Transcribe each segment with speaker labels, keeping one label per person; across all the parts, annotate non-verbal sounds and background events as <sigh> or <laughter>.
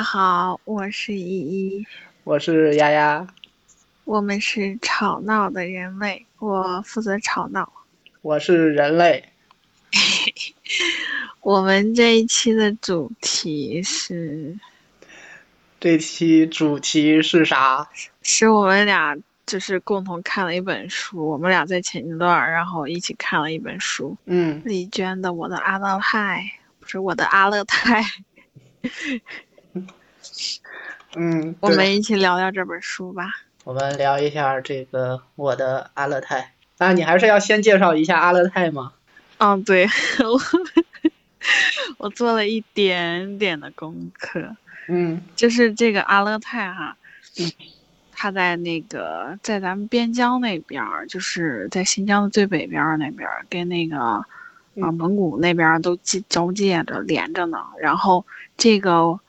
Speaker 1: 家好，我是依依，
Speaker 2: 我是丫丫，
Speaker 1: 我们是吵闹的人类，我负责吵闹。
Speaker 2: 我是人类。<laughs>
Speaker 1: 我们这一期的主题是，
Speaker 2: 这期主题是啥？
Speaker 1: 是我们俩就是共同看了一本书，我们俩在前一段，然后一起看了一本书。
Speaker 2: 嗯，
Speaker 1: 李娟的《我的阿勒泰》，不是我的阿勒泰。<laughs>
Speaker 2: 嗯，
Speaker 1: 我们一起聊聊这本书吧。
Speaker 2: 我们聊一下这个《我的阿勒泰》。那你还是要先介绍一下阿勒泰吗？
Speaker 1: 嗯，对，我 <laughs> 我做了一点点的功课。
Speaker 2: 嗯，
Speaker 1: 就是这个阿勒泰哈，嗯，它在那个在咱们边疆那边儿，就是在新疆的最北边儿那边儿，跟那个啊蒙古那边儿都接交界着连着呢。然后这个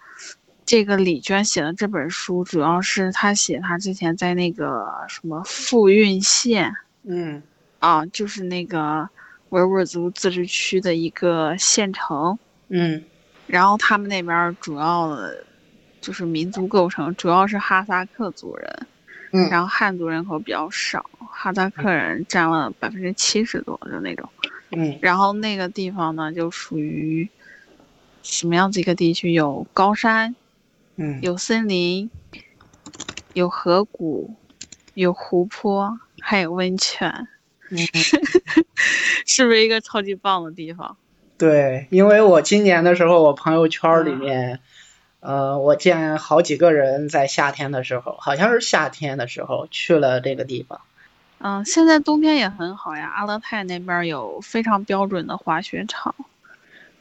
Speaker 1: 这个李娟写的这本书，主要是她写她之前在那个什么富蕴县。
Speaker 2: 嗯，
Speaker 1: 啊，就是那个维吾尔族自治区的一个县城，
Speaker 2: 嗯，
Speaker 1: 然后他们那边主要的，就是民族构成主要是哈萨克族人，
Speaker 2: 嗯，
Speaker 1: 然后汉族人口比较少，哈萨克人占了百分之七十多的那种，
Speaker 2: 嗯，
Speaker 1: 然后那个地方呢就属于什么样子一个地区？有高山，
Speaker 2: 嗯，
Speaker 1: 有森林，有河谷，有湖泊。还有温泉，<laughs> 是不是一个超级棒的地方？
Speaker 2: 对，因为我今年的时候，我朋友圈里面，呃，我见好几个人在夏天的时候，好像是夏天的时候去了这个地方。
Speaker 1: 嗯，现在冬天也很好呀。阿勒泰那边有非常标准的滑雪场，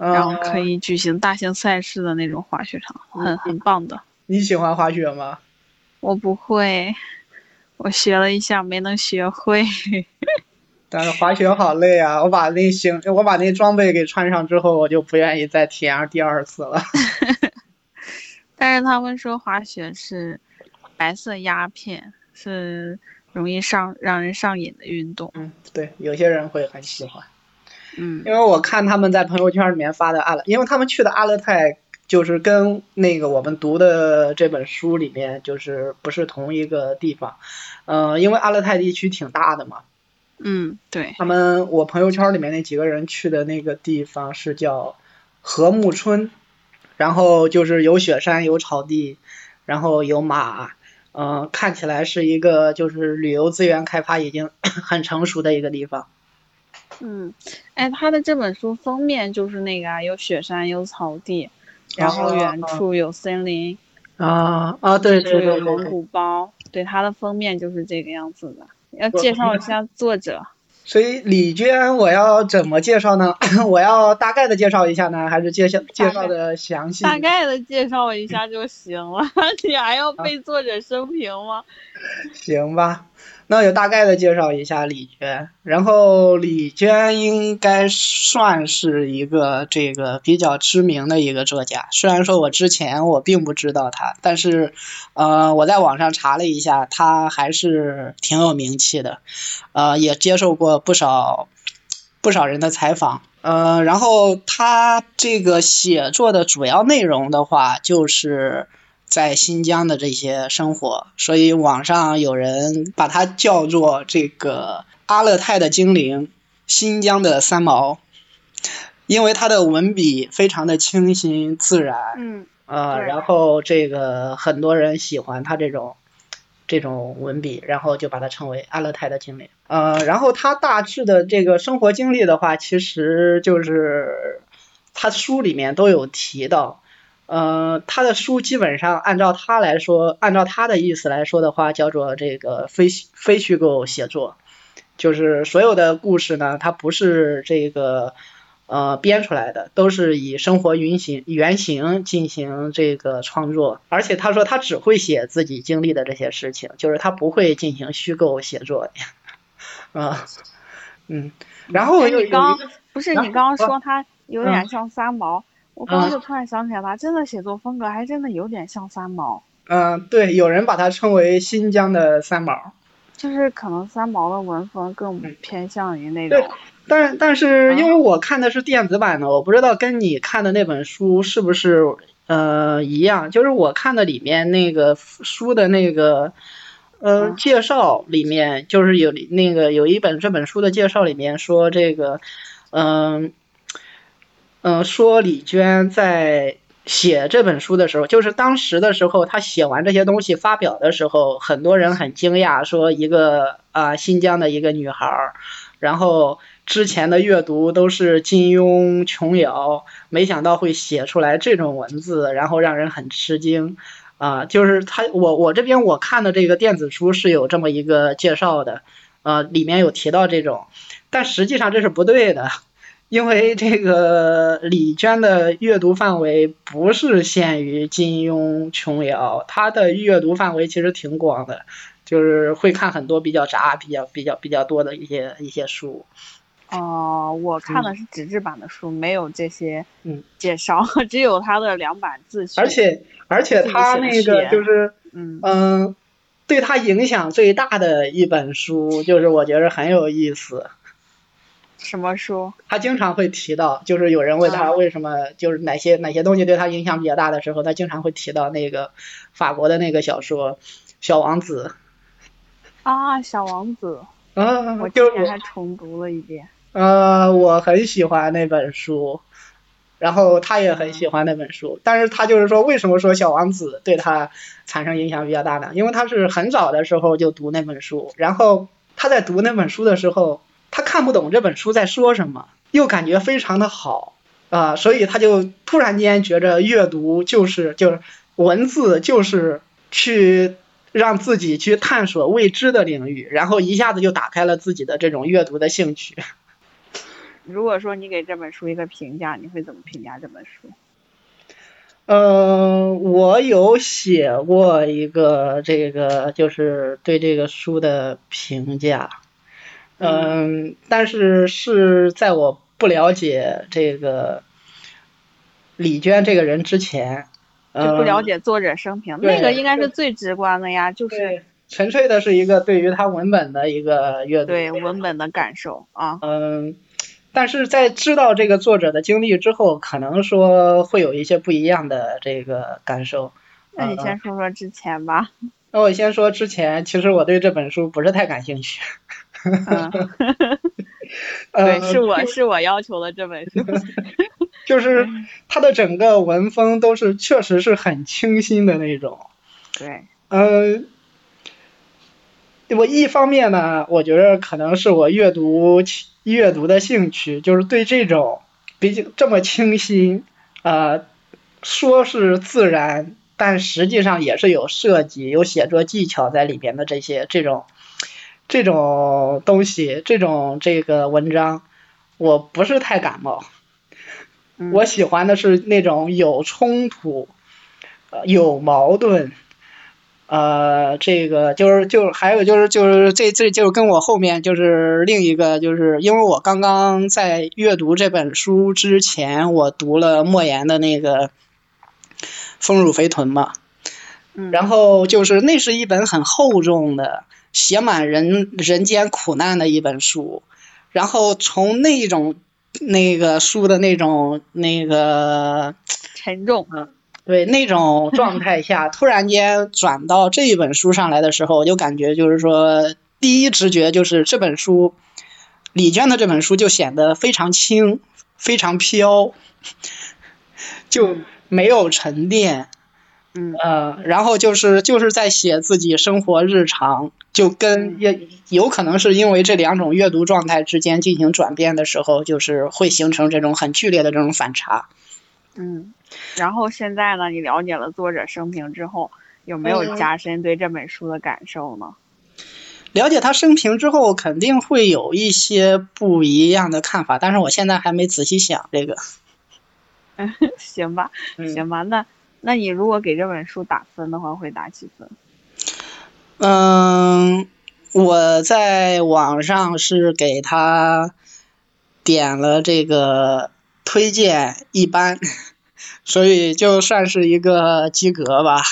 Speaker 1: 然后可以举行大型赛事的那种滑雪场，很很棒的。
Speaker 2: 你喜欢滑雪吗？
Speaker 1: 我不会。我学了一下，没能学会。
Speaker 2: 但 <laughs> 是滑雪好累啊！我把那行，我把那装备给穿上之后，我就不愿意再体验第二次了。<laughs> <laughs>
Speaker 1: 但是他们说滑雪是白色鸦片，是容易上让人上瘾的运动。
Speaker 2: 嗯，对，有些人会很喜欢。
Speaker 1: 嗯，
Speaker 2: 因为我看他们在朋友圈里面发的阿勒，因为他们去的阿勒泰。就是跟那个我们读的这本书里面，就是不是同一个地方，嗯，因为阿勒泰地区挺大的嘛。
Speaker 1: 嗯，对。
Speaker 2: 他们我朋友圈里面那几个人去的那个地方是叫禾木村，然后就是有雪山有草地，然后有马，嗯，看起来是一个就是旅游资源开发已经 <coughs> 很成熟的一个地方。
Speaker 1: 嗯，哎，他的这本书封面就是那个啊，有雪山有草地。然后远处有森林，
Speaker 2: 啊啊对对对，
Speaker 1: 有蒙古包，对他的封面就是这个样子的。要介绍一下作者。
Speaker 2: 所以李娟，我要怎么介绍呢？<clears throat> 我要大概的介绍一下呢，还是介绍介绍的详细？
Speaker 1: 大概的介绍一下就行了，<laughs> 你还要背作者生平吗？
Speaker 2: 行吧。那就大概的介绍一下李娟，然后李娟应该算是一个这个比较知名的一个作家，虽然说我之前我并不知道她，但是呃我在网上查了一下，她还是挺有名气的，呃也接受过不少不少人的采访，呃然后他这个写作的主要内容的话就是。在新疆的这些生活，所以网上有人把它叫做这个阿勒泰的精灵，新疆的三毛，因为他的文笔非常的清新自然，
Speaker 1: 嗯，
Speaker 2: 呃，然后这个很多人喜欢他这种这种文笔，然后就把它称为阿勒泰的精灵，呃，然后他大致的这个生活经历的话，其实就是他书里面都有提到。呃，他的书基本上按照他来说，按照他的意思来说的话，叫做这个非非虚构写作，就是所有的故事呢，它不是这个呃编出来的，都是以生活原型原型进行这个创作。而且他说他只会写自己经历的这些事情，就是他不会进行虚构写作。<laughs> 啊，嗯，然后
Speaker 1: 你刚不是你刚刚说他有点像三毛。我刚刚就突然想起来，他真的写作风格还真的有点像三毛。
Speaker 2: 嗯，对，有人把它称为新疆的三毛。
Speaker 1: 就是可能三毛的文风更偏向于那种。
Speaker 2: 对，但但是因为我看的是电子版的，我不知道跟你看的那本书是不是呃一样，就是我看的里面那个书的那个呃
Speaker 1: 嗯
Speaker 2: 介绍里面，就是有那个有一本这本书的介绍里面说这个，嗯、嗯、说李娟在写这本书的时候，就是当时的时候，她写完这些东西发表的时候，很多人很惊讶，说一个啊、新疆的一个女孩，然后之前的阅读都是金庸、琼瑶，没想到会写出来这种文字，然后让人很吃惊。啊、就是他，我我这边我看的这个电子书是有这么一个介绍的，呃，里面有提到这种，但实际上这是不对的，因为这个李娟的阅读范围不是限于金庸、琼瑶，她的阅读范围其实挺广的，就是会看很多比较杂、比较比较比较多的一些一些书。
Speaker 1: 哦、我看的是纸质版的书，没有这些
Speaker 2: 嗯
Speaker 1: 介绍，<laughs> 只有他的两版自序。
Speaker 2: 而且而且他那个就是
Speaker 1: 嗯
Speaker 2: 嗯，对他影响最大的一本书，就是我觉得很有意思。
Speaker 1: 什么书？
Speaker 2: 他经常会提到，就是有人问他
Speaker 1: 啊
Speaker 2: 为什么，就是哪些哪些东西对他影响比较大的时候，他经常会提到那个法国的那个小说《小王子
Speaker 1: 啊，小王子，》
Speaker 2: 啊，
Speaker 1: 我
Speaker 2: 就是我
Speaker 1: 今年还重读了一遍。
Speaker 2: 呃，我很喜欢那本书，然后他也很喜欢那本书，但是他就是说，为什么说《小王子》对他产生影响比较大呢？因为他是很早的时候就读那本书，然后他在读那本书的时候，他看不懂这本书在说什么，又感觉非常的好啊、所以他就突然间觉着阅读就是就是文字就是去让自己去探索未知的领域，然后一下子就打开了自己的这种阅读的兴趣。<laughs>
Speaker 1: 如果说你给这本书一个评价，你会怎么评价这本书？
Speaker 2: 呃，我有写过一个这个，就是对这个书的评价，嗯，但是是在我不了解这个李娟这个人之前，
Speaker 1: 就不了
Speaker 2: 嗯
Speaker 1: 解作者生平，
Speaker 2: 对
Speaker 1: 那个应该是最直观的呀，就是，
Speaker 2: 纯粹的是一个对于他文本的一个阅读，
Speaker 1: 对文本的感受啊。
Speaker 2: 嗯，但是在知道这个作者的经历之后，可能说会有一些不一样的这个感受。
Speaker 1: 那你
Speaker 2: 嗯
Speaker 1: 先说说之前吧。
Speaker 2: 那我先说之前，其实我对这本书不是太感兴趣。<laughs>
Speaker 1: 嗯，
Speaker 2: 呃 <laughs>
Speaker 1: 对，是我是我要求的这本书。<laughs>
Speaker 2: 就是它的整个文风都是确实是很清新的那种。
Speaker 1: 对，
Speaker 2: 嗯，我一方面呢，我觉得可能是我阅读阅读的兴趣，就是对这种毕竟这么清新，呃，说是自然，但实际上也是有设计、有写作技巧在里边的这些这种这种东西，这种这个文章，我不是太感冒。
Speaker 1: 嗯。
Speaker 2: 我喜欢的是那种有冲突、呃有矛盾，呃，这个就是就是还有就是就是这这就是跟我后面就是另一个就是因为我刚刚在阅读这本书之前，我读了莫言的那个《丰乳肥臀》嘛，
Speaker 1: 嗯，
Speaker 2: 然后就是那是一本很厚重的、写满人人间苦难的一本书，然后从那种那个书的那种那个
Speaker 1: 沉重啊。
Speaker 2: 对那种状态下，<laughs> 突然间转到这一本书上来的时候，我就感觉就是说，第一直觉就是这本书，李娟的这本书就显得非常轻，非常飘，<laughs> 就没有沉淀。
Speaker 1: 嗯
Speaker 2: 呃，然后就是就是在写自己生活日常，就跟也有可能是因为这两种阅读状态之间进行转变的时候，就是会形成这种很剧烈的这种反差。
Speaker 1: 嗯，然后现在呢，你了解了作者生平之后，有没有
Speaker 2: 嗯
Speaker 1: 加深对这本书的感受呢？
Speaker 2: 了解他生平之后，肯定会有一些不一样的看法，但是我现在还没仔细想这个。<laughs>
Speaker 1: 行吧，
Speaker 2: 嗯
Speaker 1: 行吧，那那你如果给这本书打分的话，会打几分？
Speaker 2: 嗯，我在网上是给他点了这个推荐一般，<laughs> 所以就算是一个及格吧。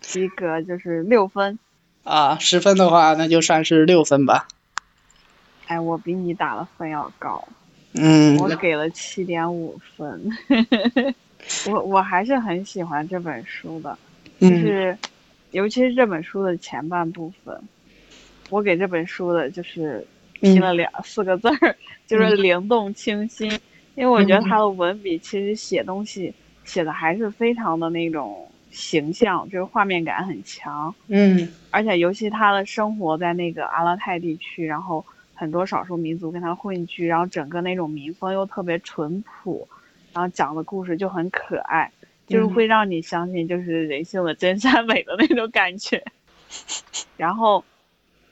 Speaker 1: 及格就是六分。
Speaker 2: 啊，十分的话，那就算是六分吧。
Speaker 1: 哎，我比你打的分要高，
Speaker 2: 嗯，
Speaker 1: 我给了七点五分。<laughs> 我我还是很喜欢这本书的，
Speaker 2: 嗯。
Speaker 1: 就是尤其是这本书的前半部分，我给这本书的就是拼了两、四个字儿，就是灵动清新。因为我觉得他的文笔其实写东西写的还是非常的那种形象，就是画面感很强。
Speaker 2: 嗯。
Speaker 1: 而且尤其他的生活在那个阿勒泰地区，然后很多少数民族跟他混居，然后整个那种民风又特别淳朴，然后讲的故事就很可爱，就是会让你相信就是人性的真善美的那种感觉。<laughs> 然后，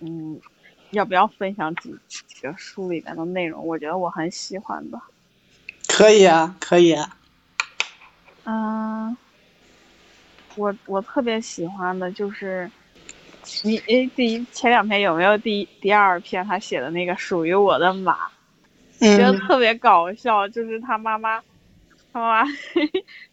Speaker 1: 嗯，要不要分享几几个书里面的内容？我觉得我很喜欢的。
Speaker 2: 可以啊，可以啊。
Speaker 1: 嗯，我我特别喜欢的就是你诶，第一前两篇有没有第一第二篇他写的那个属于我的马？觉得
Speaker 2: 嗯
Speaker 1: 特别搞笑，就是他妈妈，他妈妈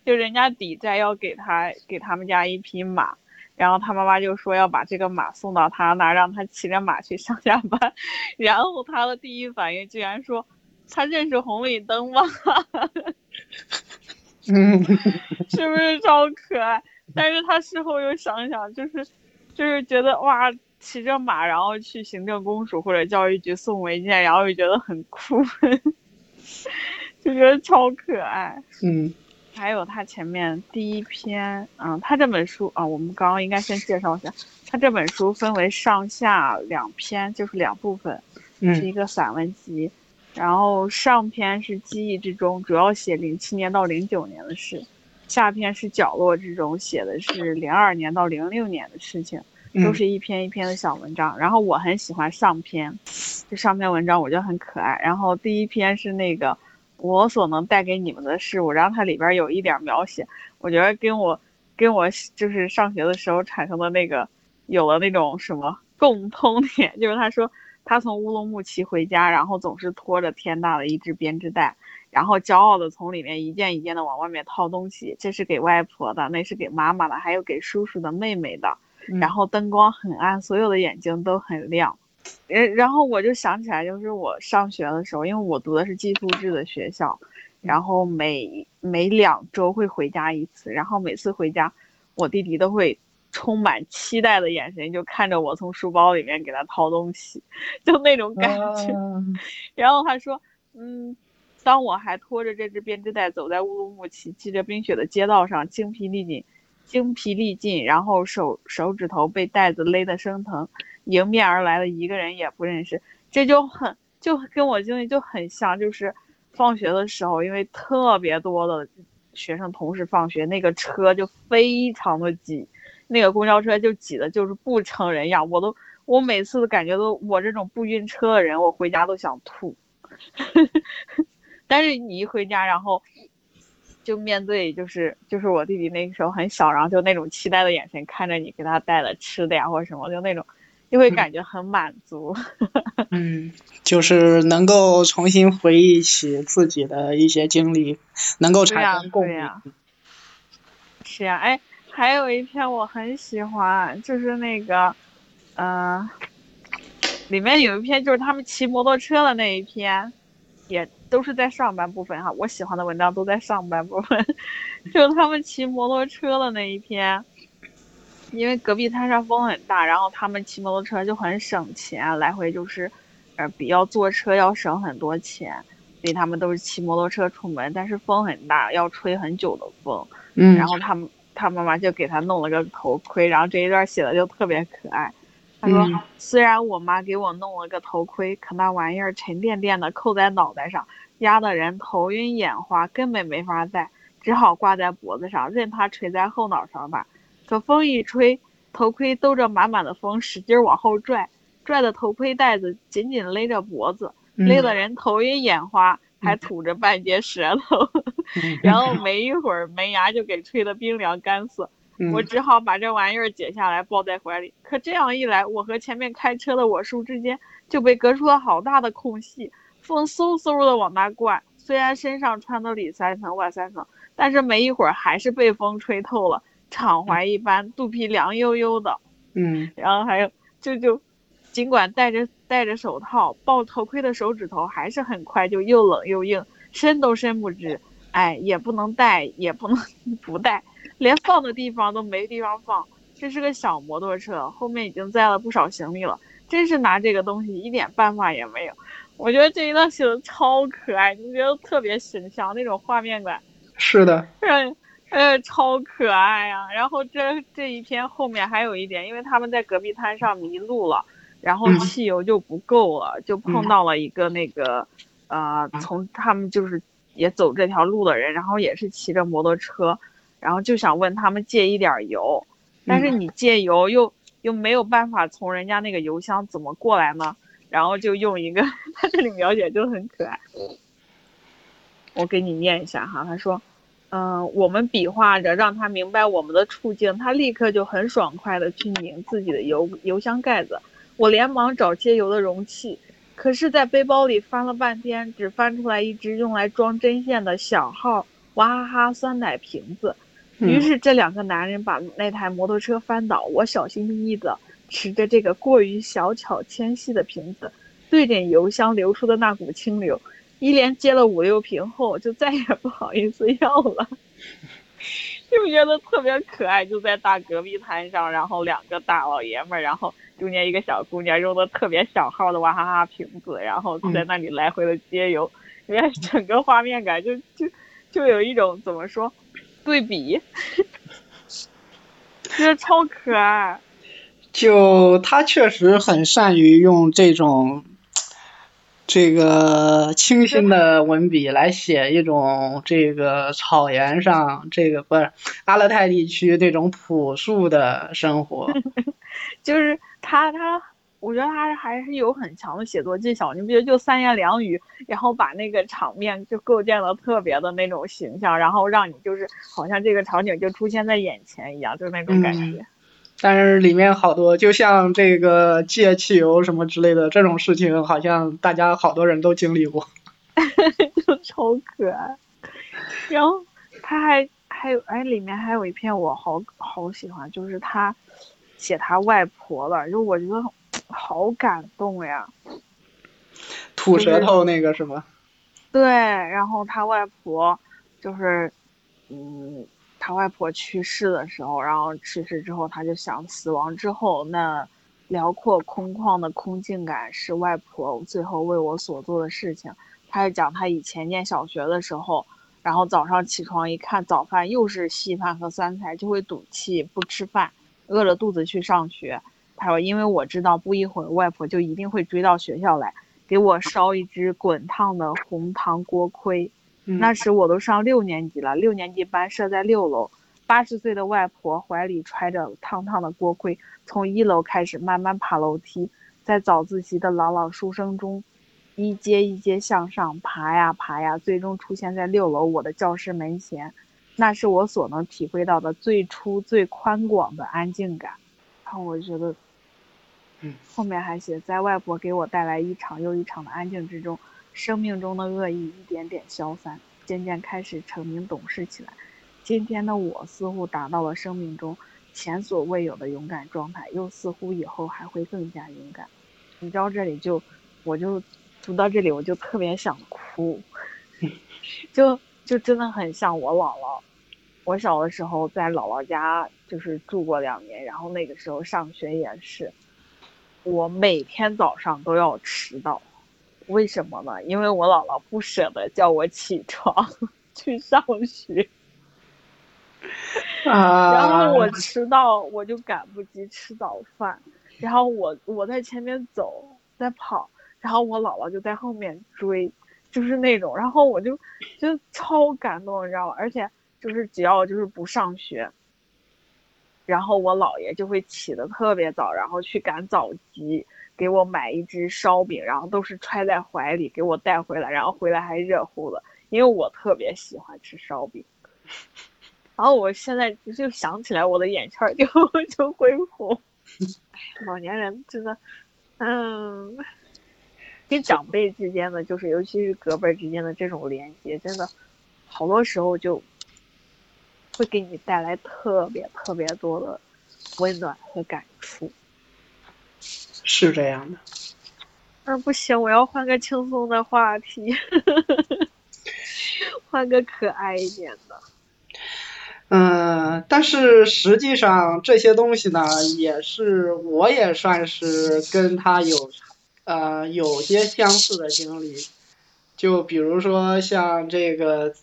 Speaker 1: 就人家抵债要给他给他们家一匹马，然后他妈妈就说要把这个马送到他那，让他骑着马去上下班，<laughs> 然后他的第一反应居然说他认识红绿灯吗？
Speaker 2: 嗯 <laughs>
Speaker 1: 是不是超可爱？但是他事后又想想，就是就是觉得哇，骑着马然后去行政公署或者教育局送文件，然后又觉得很酷，<laughs> 就觉得超可爱。
Speaker 2: 嗯
Speaker 1: 还有他前面第一篇，嗯，他这本书啊，我们刚刚应该先介绍一下，他这本书分为上下两篇，就是两部分，是一
Speaker 2: 嗯
Speaker 1: 个散文集。然后上篇是记忆之中，主要写零七年到零九年的事；下篇是角落之中，写的是零二年到零六年的事情，都
Speaker 2: 嗯
Speaker 1: 是一篇一篇的小文章。然后我很喜欢上篇，这上篇文章我觉得很可爱。然后第一篇是那个我所能带给你们的事物，然后它里边有一点描写，我觉得跟我跟我就是上学的时候产生的那个有了那种什么 <laughs> 共通点，就是他说他从乌鲁木齐回家，然后总是拖着天大的一只编织袋，然后骄傲的从里面一件一件的往外面掏东西，这是给外婆的，那是给妈妈的，还有给叔叔的、妹妹的。
Speaker 2: 嗯
Speaker 1: 然后灯光很暗，所有的眼睛都很亮。呃，然后我就想起来，就是我上学的时候，因为我读的是寄宿制的学校，然后每每两周会回家一次，然后每次回家，我弟弟都会充满期待的眼神就看着我从书包里面给他掏东西，就那种感觉。
Speaker 2: 啊 <laughs>
Speaker 1: 然后他说，嗯，当我还拖着这只编织袋走在乌鲁木齐积着冰雪的街道上，精疲力尽，精疲力尽，然后手手指头被袋子勒得生疼，迎面而来的一个人也不认识，这就很就跟我经历就很像，就是放学的时候，因为特别多的学生同时放学，那个车就非常的挤，那个公交车就挤的就是不成人样，我都我每次的感觉都我这种不晕车的人，我回家都想吐。<laughs> 但是你一回家，然后就面对就是就是我弟弟那个时候很小，然后就那种期待的眼神看着你给他带了吃的呀或者什么，就那种就会感觉很满足。<laughs>
Speaker 2: 嗯，就是能够重新回忆起自己的一些经历，能够产生共鸣。
Speaker 1: 是呀，哎，还有一篇我很喜欢，就是那个，嗯、里面有一篇就是他们骑摩托车的那一篇，也都是在上半部分哈。我喜欢的文章都在上半部分，<laughs> 就他们骑摩托车的那一篇。因为隔壁摊上风很大，然后他们骑摩托车就很省钱，来回就是，呃，比要坐车要省很多钱，所以他们都是骑摩托车出门。但是风很大，要吹很久的风，
Speaker 2: 嗯
Speaker 1: 然后他们他妈妈就给他弄了个头盔，然后这一段写的就特别可爱。他说：“
Speaker 2: 嗯
Speaker 1: 虽然我妈给我弄了个头盔，可那玩意儿沉甸甸的扣在脑袋上，压得人头晕眼花，根本没法戴，只好挂在脖子上，任它垂在后脑勺吧。可风一吹，头盔兜着满满的风，使劲往后拽，拽的头盔带子紧紧勒着脖子，
Speaker 2: 嗯
Speaker 1: 勒得人头晕眼花，还吐着半截舌头。
Speaker 2: 嗯 <laughs>
Speaker 1: 然后没一会儿，门牙就给吹得冰凉干涩。
Speaker 2: 嗯
Speaker 1: 我只好把这玩意儿解下来抱在怀里。可这样一来，我和前面开车的我叔之间就被隔出了好大的空隙，风嗖嗖的往那灌。虽然身上穿的里三层外三层，但是没一会儿还是被风吹透了，敞怀一般，肚皮凉悠悠的。
Speaker 2: 嗯
Speaker 1: 然后还有就就，尽管戴着戴着手套，抱头盔的手指头还是很快就又冷又硬，伸都伸不直。哎，也不能戴，也不能 <laughs> 不带，连放的地方都没地方放。这是个小摩托车，后面已经载了不少行李了，真是拿这个东西一点办法也没有。我觉得这一段写的超可爱，你觉得特别形象那种画面感。
Speaker 2: 是的。
Speaker 1: 嗯，呃，超可爱呀。然后这这一篇后面还有一点，因为他们在戈壁滩上迷路了，然后汽油就不够了，就碰到了一个那个，呃，从他们就是也走这条路的人，然后也是骑着摩托车，然后就想问他们借一点油，但是你借油又又没有办法从人家那个油箱怎么过来呢？然后就用一个，<laughs> 他这里描写就很可爱。我给你念一下哈，他说，嗯，我们比划着让他明白我们的处境，他立刻就很爽快的去拧自己的油油箱盖子。我连忙找接油的容器，可是，在背包里翻了半天，只翻出来一只用来装针线的小号娃哈哈酸奶瓶子。于是，这两个男人把那台摩托车翻倒，我小心翼翼的。持着这个过于小巧纤细的瓶子，对准油箱流出的那股清流，一连接了五六瓶后，就再也不好意思要了。<laughs> 就觉得特别可爱，就在大隔壁摊上，然后两个大老爷们儿，然后中间一个小姑娘，用的特别小号的娃哈哈瓶子，然后在那里来回的接油，因 <laughs> 为整个画面感就就就有一种怎么说对比，觉得超可爱。
Speaker 2: 就他确实很善于用这种这个清新的文笔来写一种这个草原上这个不是阿勒泰地区这种朴素的生活。<laughs>
Speaker 1: 就是他他，我觉得他还是有很强的写作技巧。你不觉得就三言两语，然后把那个场面就构建的特别的那种形象，然后让你就是好像这个场景就出现在眼前一样，就那种感觉。
Speaker 2: 但是里面好多，就像这个借汽油什么之类的这种事情，好像大家好多人都经历过，<laughs>
Speaker 1: 就超可爱。然后他还还有哎，里面还有一篇我好好喜欢，就是他写他外婆了，就我觉得好感动呀。
Speaker 2: 吐舌头那个是吗？
Speaker 1: 对，然后他外婆就是嗯。他外婆去世的时候，然后去世之后，他就想死亡之后那辽阔空旷的空境感是外婆最后为我所做的事情。他就讲他以前念小学的时候，然后早上起床一看早饭又是稀饭和酸菜，就会赌气不吃饭，饿着肚子去上学。他说：“因为我知道不一会儿外婆就一定会追到学校来，给我烧一只滚烫的红糖锅盔。”那时我都上六年级了，六年级班设在六楼。八十岁的外婆怀里揣着烫烫的锅盔，从一楼开始慢慢爬楼梯，在早自习的朗朗书声中，一阶一阶向上爬呀爬呀，最终出现在六楼我的教室门前。那是我所能体会到的最初最宽广的安静感。然后我觉得，后面还写，在外婆给我带来一场又一场的安静之中。生命中的恶意一点点消散，渐渐开始成名懂事起来。今天的我似乎达到了生命中前所未有的勇敢状态，又似乎以后还会更加勇敢。你知道这里就，我就读到这里我就特别想哭，<laughs> 就就真的很像我姥姥。我小的时候在姥姥家就是住过两年，然后那个时候上学也是，我每天早上都要迟到。为什么呢？因为我姥姥不舍得叫我起床去上学，然后我迟到，我就赶不及吃早饭，然后我我在前面走，在跑，然后我姥姥就在后面追，就是那种，然后我就就超感动，你知道吗？而且就是只要就是不上学，然后我姥爷就会起得特别早，然后去赶早集。给我买一只烧饼，然后都是揣在怀里给我带回来，然后回来还热乎的，因为我特别喜欢吃烧饼。然后我现在就想起来，我的眼圈就 <laughs> 就会红。老年人真的，嗯，跟长辈之间的，就是尤其是隔辈之间的这种连接，真的好多时候就会给你带来特别特别多的温暖和感触。
Speaker 2: 是这样的，
Speaker 1: 那不行，我要换个轻松的话题。<laughs> 换个可爱一点的。
Speaker 2: 嗯，但是实际上这些东西呢，也是我也算是跟他有呃有些相似的经历，就比如说像这个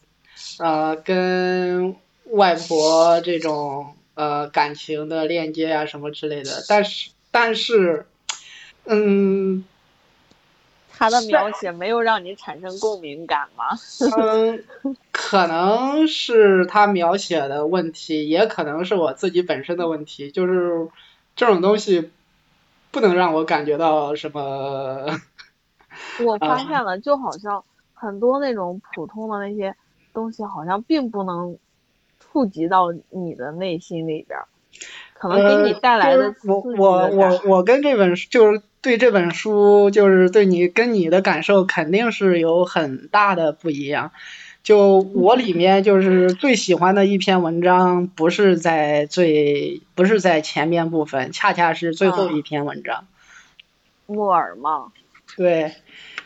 Speaker 2: 呃跟外婆这种呃感情的链接啊什么之类的，但是但是嗯。
Speaker 1: 他的描写没有让你产生共鸣感吗？
Speaker 2: 嗯，可能是他描写的问题，也可能是我自己本身的问题。就是这种东西不能让我感觉到什么。<laughs>
Speaker 1: 我发现了，就好像很多那种普通的那些东西，好像并不能触及到你的内心里边。可能给你带来的
Speaker 2: 我我我我跟这本就是对这本书就是对你跟你的感受肯定是有很大的不一样。就我里面就是最喜欢的一篇文章，不是在最不是在前面部分，恰恰是最后一篇文章。
Speaker 1: 木耳吗？
Speaker 2: 对，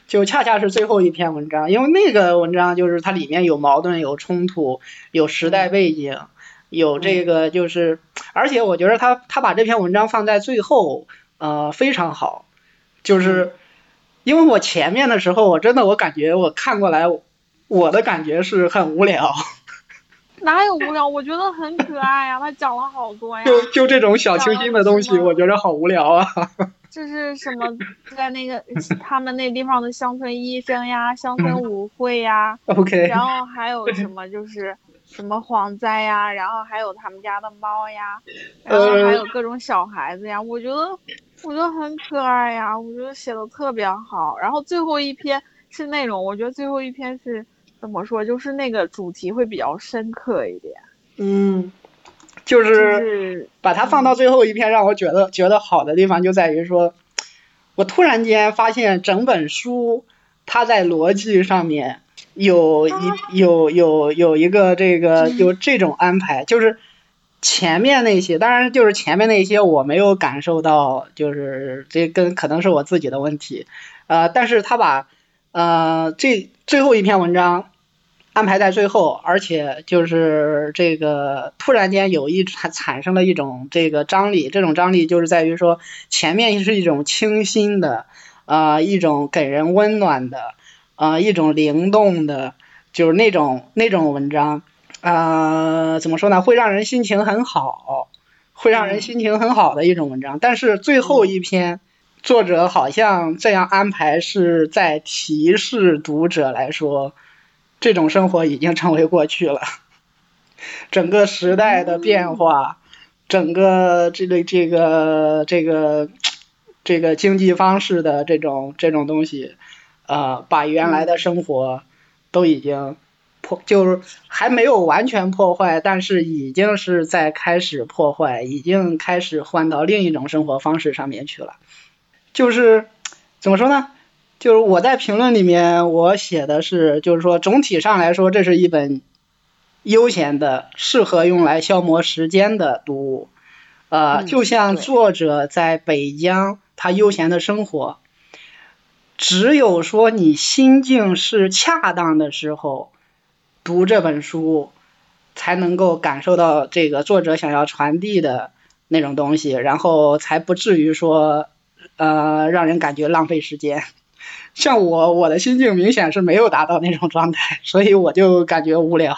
Speaker 2: 就恰恰是最后一篇文章，因为那个文章就是它里面有矛盾、有冲突、有时代背景。有这个就是，而且我觉得他他把这篇文章放在最后，呃，非常好，就是因为我前面的时候，我真的我感觉我看过来，我的感觉是很无聊。<laughs>
Speaker 1: 哪有无聊？我觉得很可爱呀，他讲了好多呀。
Speaker 2: 就就这种小清新的东西，我觉得好无聊啊。
Speaker 1: 这是什么？在那个他们那地方的乡村医生呀，乡村舞会呀。
Speaker 2: OK。
Speaker 1: 然后还有什么？就是。什么蝗灾呀，然后还有他们家的猫呀，然后还有各种小孩子呀，我觉得我觉得很可爱呀，我觉得写的特别好。然后最后一篇是那种，我觉得最后一篇是怎么说，就是那个主题会比较深刻一点。
Speaker 2: 嗯，就是把它放到最后一篇，让我觉得觉得好的地方就在于说，我突然间发现整本书它在逻辑上面。有一有有有一个这个有这种安排，就是前面那些，当然就是前面那些我没有感受到，就是这跟可能是我自己的问题，呃，但是他把呃这最后一篇文章安排在最后，而且就是这个突然间有一产产生了一种这个张力，这种张力就是在于说前面是一种清新的啊一种给人温暖的。啊，一种灵动的，就是那种那种文章，啊，怎么说呢？会让人心情很好，会让人心情很好的一种文章。但是最后一篇，作者好像这样安排是在提示读者来说，这种生活已经成为过去了。<laughs> 整个时代的变化，整个这个这个这个这个经济方式的这种这种东西。呃，把原来的生活都已经破，就是还没有完全破坏，但是已经是在开始破坏，已经开始换到另一种生活方式上面去了。就是怎么说呢？就是我在评论里面我写的是，就是说总体上来说，这是一本悠闲的、适合用来消磨时间的读物。呃，就像作者在北疆，他悠闲的生活。只有说你心境是恰当的时候，读这本书，才能够感受到这个作者想要传递的那种东西，然后才不至于说，呃，让人感觉浪费时间。像我，我的心境明显是没有达到那种状态，所以我就感觉无聊。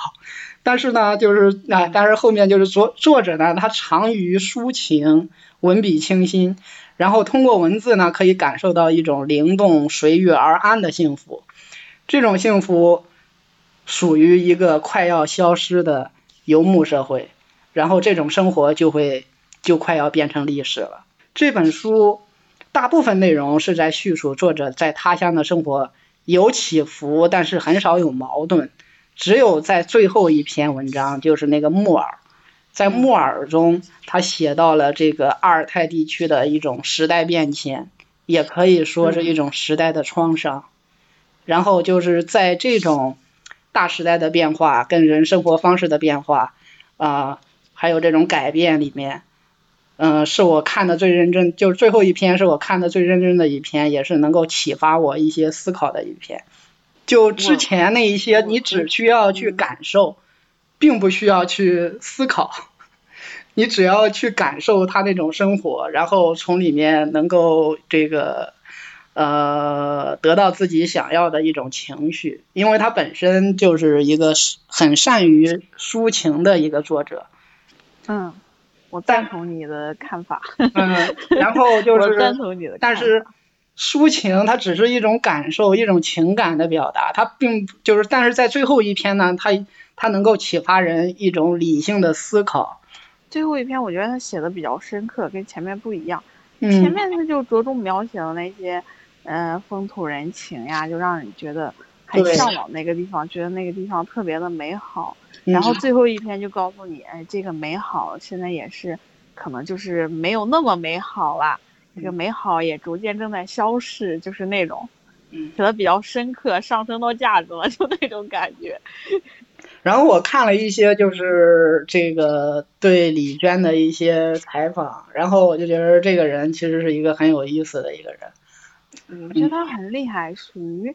Speaker 2: 但是呢，就是啊，但是后面就是作作者呢，他长于抒情，文笔清新。然后通过文字呢，可以感受到一种灵动、随遇而安的幸福。这种幸福属于一个快要消失的游牧社会，然后这种生活就会就快要变成历史了。这本书大部分内容是在叙述作者在他乡的生活，有起伏，但是很少有矛盾。只有在最后一篇文章，就是那个木耳。在木耳中，他写到了这个阿尔泰地区的一种时代变迁，也可以说是一种时代的创伤。然后就是在这种大时代的变化跟人生活方式的变化啊，还有这种改变里面，嗯，是我看的最认真，就是最后一篇是我看的最认真的一篇，也是能够启发我一些思考的一篇。就之前那一些，你只需要去感受，并不需要去思考，<laughs> 你只要去感受他那种生活，然后从里面能够这个呃得到自己想要的一种情绪，因为他本身就是一个很善于抒情的一个作者。
Speaker 1: 嗯，我赞同你的看法。
Speaker 2: 嗯，然后 <laughs> 就是，
Speaker 1: 赞同你的，
Speaker 2: 但是。抒情，它只是一种感受，一种情感的表达，它并就是，但是在最后一篇呢，它它能够启发人一种理性的思考。
Speaker 1: 最后一篇，我觉得他写的比较深刻，跟前面不一样。前面他就着重描写了那些，呃，风土人情呀，就让人觉得很向往那个地方，觉得那个地方特别的美好。然后最后一篇就告诉你，哎，这个美好现在也是，可能就是没有那么美好了。这个美好也逐渐正在消逝，就是那种，
Speaker 2: 嗯，
Speaker 1: 写的比较深刻，上升到价值了，就那种感觉。<laughs>
Speaker 2: 然后我看了一些，就是这个对李娟的一些采访，然后我就觉得这个人其实是一个很有意思的一个人。
Speaker 1: 嗯，我觉得他很厉害，属于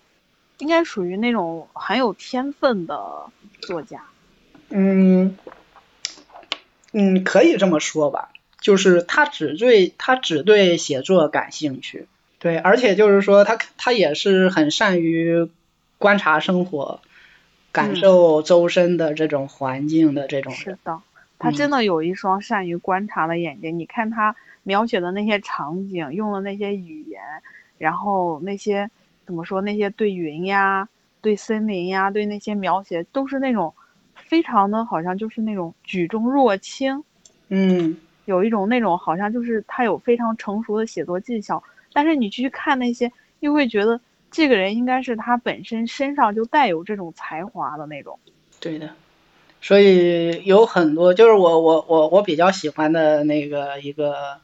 Speaker 1: 应该属于那种很有天分的作家。
Speaker 2: 嗯，嗯，可以这么说吧。就是他只对他只对写作感兴趣，对，而且就是说他他也是很善于观察生活，感受周身的这种环境的这种。
Speaker 1: 是的，他真的有一双善于观察的眼睛。你看他描写的那些场景，用的那些语言，然后那些怎么说那些对云呀、对森林呀、对那些描写，都是那种非常的好像就是那种举重若轻。
Speaker 2: 嗯。
Speaker 1: 有一种那种好像就是他有非常成熟的写作技巧，但是你去看那些，又会觉得这个人应该是他本身身上就带有这种才华的那种。
Speaker 2: 对的，所以有很多就是我我我我比较喜欢的那个一个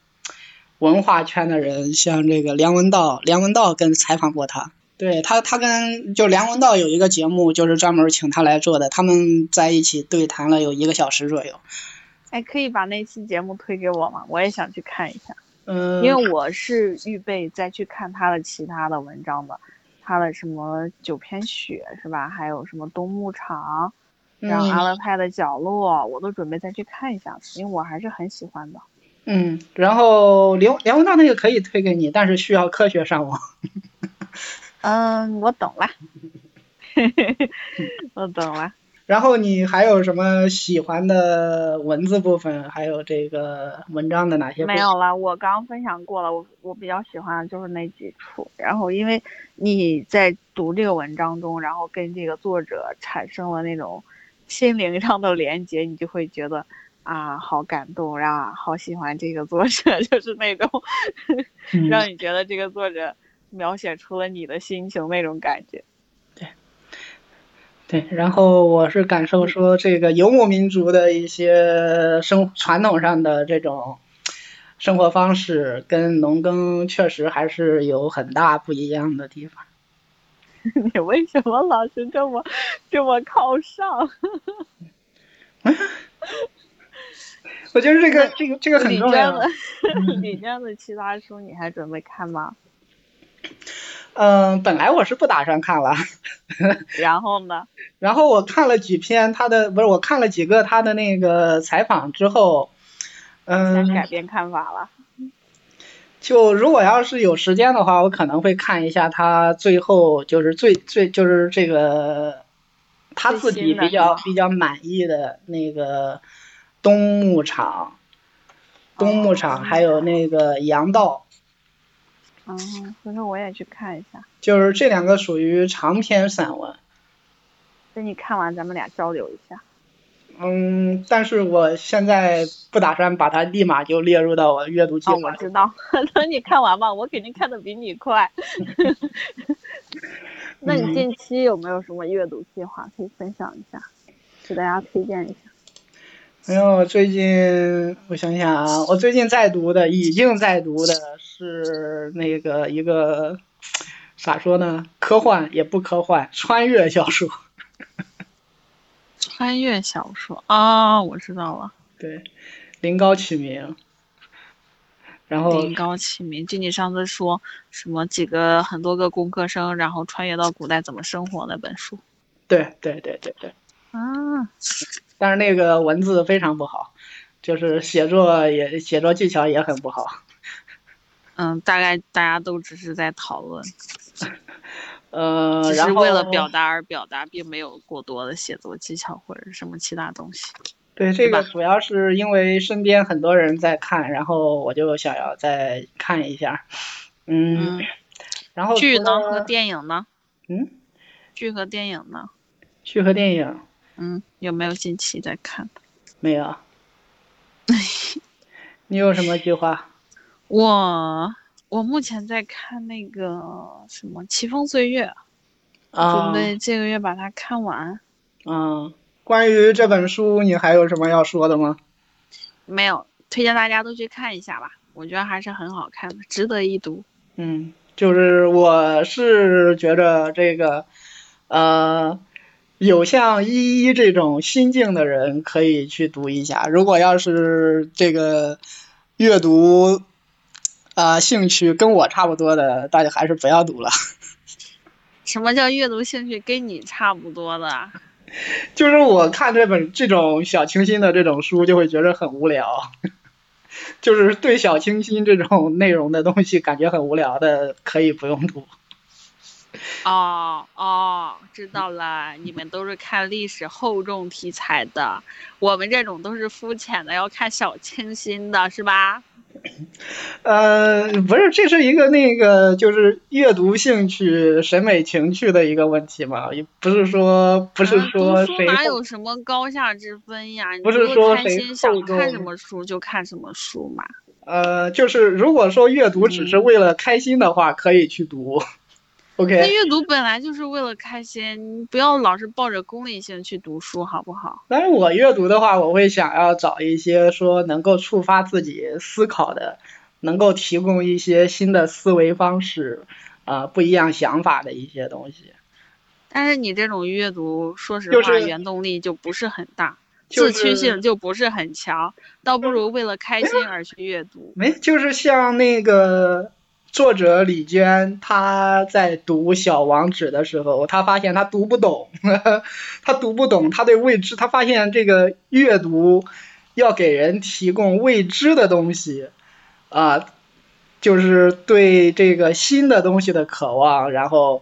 Speaker 2: 文化圈的人，像这个梁文道，梁文道跟采访过他，对他他跟就梁文道有一个节目，就是专门请他来做的，他们在一起对谈了有一个小时左右。
Speaker 1: 哎，可以把那期节目推给我吗？我也想去看一下。
Speaker 2: 嗯，
Speaker 1: 因为我是预备再去看他的其他的文章的，他的什么九篇雪是吧？还有什么冬牧场，然后阿勒泰的角落，我都准备再去看一下，因为我还是很喜欢的。
Speaker 2: 嗯，然后梁梁文道那个可以推给你，但是需要科学上网。<laughs>
Speaker 1: 嗯，我懂了。<laughs> 我懂了。
Speaker 2: 然后你还有什么喜欢的文字部分？还有这个文章的哪些？
Speaker 1: 没有了，我刚分享过了。我我比较喜欢的就是那几处。然后因为你在读这个文章中，然后跟这个作者产生了那种心灵上的连接，你就会觉得啊，好感动呀，好喜欢这个作者，<laughs> 就是那种让你觉得这个作者描写出了你的心情那种感觉。
Speaker 2: 对，然后我是感受说，这个游牧民族的一些生传统上的这种生活方式，跟农耕确实还是有很大不一样的地方。<laughs>
Speaker 1: 你为什么老是这么这么靠上？<laughs>
Speaker 2: 我觉得这个这个这个很重要。<laughs>
Speaker 1: 李娟的其他书你还准备看吗？
Speaker 2: 嗯，本来我是不打算看了，<laughs>
Speaker 1: 然后呢？
Speaker 2: 然后我看了几篇他的，不是我看了几个他的那个采访之后，嗯，
Speaker 1: 改变看法了。
Speaker 2: 就如果要是有时间的话，我可能会看一下他最后就是最最就是这个他自己比较比较满意的那个东牧场，东牧场还有那个杨道。
Speaker 1: 嗯，回头我也去看一下。
Speaker 2: 就是这两个属于长篇散文。
Speaker 1: 等你看完，咱们俩交流一下。
Speaker 2: 嗯，但是我现在不打算把它立马就列入到我的阅读计划。
Speaker 1: 我知道，<laughs> 等你看完吧，我肯定看的比你快。<laughs> 那你近期有没有什么阅读计划可以分享一下，给大家推荐一下？
Speaker 2: 没有，最近我想想啊，我最近在读的，已经在读的是那个一个咋说呢？科幻也不科幻，穿越小说。<laughs>
Speaker 1: 穿越小说啊，我知道了。
Speaker 2: 对，临高启明。然后
Speaker 1: 临高启明。就你上次说什么几个很多个工科生，然后穿越到古代怎么生活那本书。
Speaker 2: 对对对对对。
Speaker 1: 啊。
Speaker 2: 但是那个文字非常不好，就是写作也写作技巧也很不好。<laughs>
Speaker 1: 嗯，大概大家都只是在讨论。
Speaker 2: 呃，
Speaker 1: 只是为了表达而表达，并没有过多的写作技巧或者什么其他东西。
Speaker 2: 对，这个主要是因为身边很多人在看，然后我就想要再看一下。嗯。然后
Speaker 1: 剧呢和电影呢？
Speaker 2: 嗯。
Speaker 1: 剧和电影呢？
Speaker 2: 剧和电影。
Speaker 1: 嗯，有没有近期在看？
Speaker 2: 没有。<laughs> 你有什么计划？
Speaker 1: 我。我目前在看那个什么《奇峰岁月》，准备这个月把它看完。
Speaker 2: 嗯，关于这本书，你还有什么要说的吗？
Speaker 1: 没有，推荐大家都去看一下吧，我觉得还是很好看的，值得一读。
Speaker 2: 嗯，就是我是觉得这个，呃，有像依依这种心境的人可以去读一下。如果要是这个阅读。啊，兴趣跟我差不多的，大家还是不要读了。<laughs>
Speaker 1: 什么叫阅读兴趣跟你差不多的？<laughs>
Speaker 2: 就是我看这本这种小清新的这种书，就会觉得很无聊。<laughs> 就是对小清新这种内容的东西感觉很无聊的，可以不用读。
Speaker 1: 哦哦，知道了，你们都是看历史厚重题材的，我们这种都是肤浅的，要看小清新的，是吧？<coughs>
Speaker 2: 呃，不是，这是一个那个，就是阅读兴趣、审美情趣的一个问题嘛，也不是说不是说谁
Speaker 1: 哪有什么高下之分呀？
Speaker 2: 不是说
Speaker 1: 开心想看什么书就看什么书嘛。
Speaker 2: 呃，就是如果说阅读只是为了开心的话，可以去读。OK。
Speaker 1: 那阅读本来就是为了开心，你不要老是抱着功利性去读书，好不好？
Speaker 2: 但是我阅读的话，我会想要找一些说能够触发自己思考的，能够提供一些新的思维方式，啊，不一样想法的一些东西。
Speaker 1: 但是你这种阅读，说实话，原动力就不是很大，自驱性就不是很强，倒不如为了开心而去阅读。
Speaker 2: 没，就是像那个。作者李娟，她在读《小王子》的时候，她发现她读不懂，<laughs> 她读不懂，她对未知，她发现这个阅读要给人提供未知的东西，啊，就是对这个新的东西的渴望，然后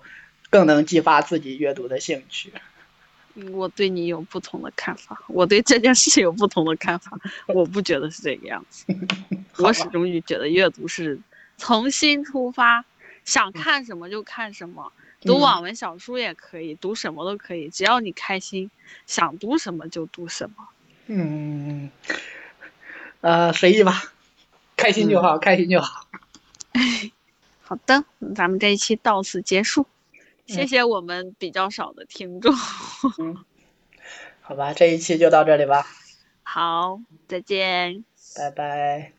Speaker 2: 更能激发自己阅读的兴趣。
Speaker 1: 我对你有不同的看法，我对这件事情有不同的看法，我不觉得是这个样子，<laughs> 我始终觉得阅读是。从新出发，想看什么就看什么，读网文小说也可以，读什么都可以，只要你开心，想读什么就读什么。
Speaker 2: 嗯，呃，随意吧，开心就好，开心就好。<laughs>
Speaker 1: 好的，咱们这一期到此结束，谢谢我们比较少的听众。
Speaker 2: 嗯，好吧，这一期就到这里吧。<laughs>
Speaker 1: 好，再见。
Speaker 2: 拜拜。